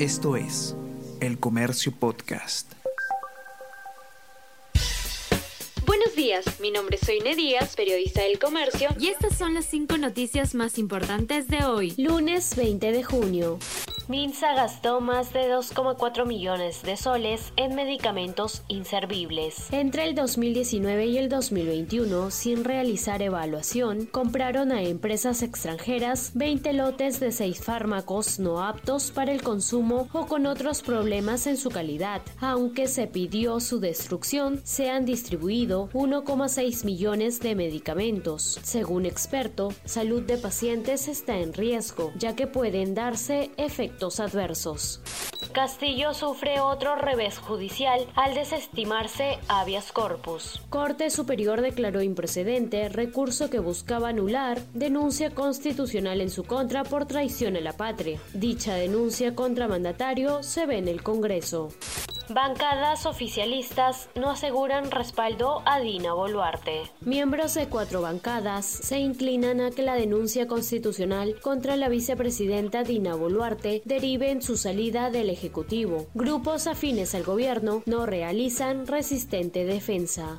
Esto es El Comercio Podcast. Buenos días, mi nombre es Soine Díaz, periodista del Comercio, y estas son las cinco noticias más importantes de hoy, lunes 20 de junio. Minsa gastó más de 2,4 millones de soles en medicamentos inservibles. Entre el 2019 y el 2021, sin realizar evaluación, compraron a empresas extranjeras 20 lotes de 6 fármacos no aptos para el consumo o con otros problemas en su calidad. Aunque se pidió su destrucción, se han distribuido 1,6 millones de medicamentos. Según experto, salud de pacientes está en riesgo, ya que pueden darse efectos adversos. Castillo sufre otro revés judicial al desestimarse habeas corpus. Corte Superior declaró improcedente recurso que buscaba anular denuncia constitucional en su contra por traición a la patria. Dicha denuncia contra mandatario se ve en el Congreso. Bancadas oficialistas no aseguran respaldo a Dina Boluarte. Miembros de cuatro bancadas se inclinan a que la denuncia constitucional contra la vicepresidenta Dina Boluarte derive en su salida del Ejecutivo. Grupos afines al gobierno no realizan resistente defensa.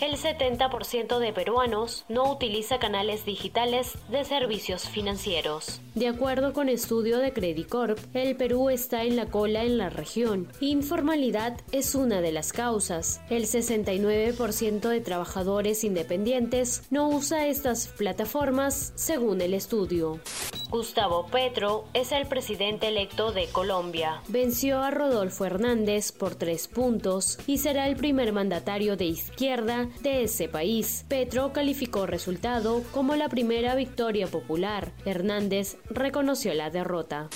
El 70% de peruanos no utiliza canales digitales de servicios financieros. De acuerdo con estudio de Credicorp, el Perú está en la cola en la región. Informalidad es una de las causas. El 69% de trabajadores independientes no usa estas plataformas, según el estudio. Gustavo Petro es el presidente electo de Colombia. Venció a Rodolfo Hernández por tres puntos y será el primer mandatario de izquierda de ese país. Petro calificó resultado como la primera victoria popular. Hernández reconoció la derrota.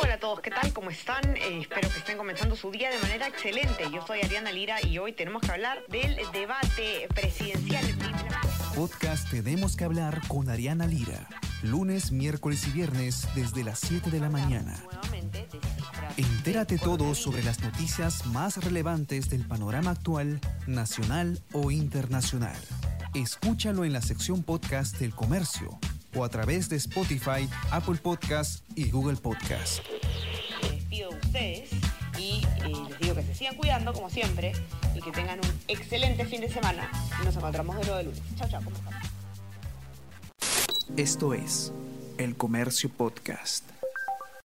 Hola a todos, ¿qué tal? ¿Cómo están? Eh, espero que estén comenzando su día de manera excelente. Yo soy Ariana Lira y hoy tenemos que hablar del debate presidencial. Podcast Tenemos que hablar con Ariana Lira. Lunes, miércoles y viernes desde las 7 de la mañana. Entérate todo sobre las noticias más relevantes del panorama actual, nacional o internacional. Escúchalo en la sección podcast del comercio o a través de Spotify, Apple Podcast y Google Podcast. Ustedes y eh, les digo sigan cuidando como siempre y que tengan un excelente fin de semana. Nos encontramos de de lunes. Chao, chao. Esto es El Comercio Podcast.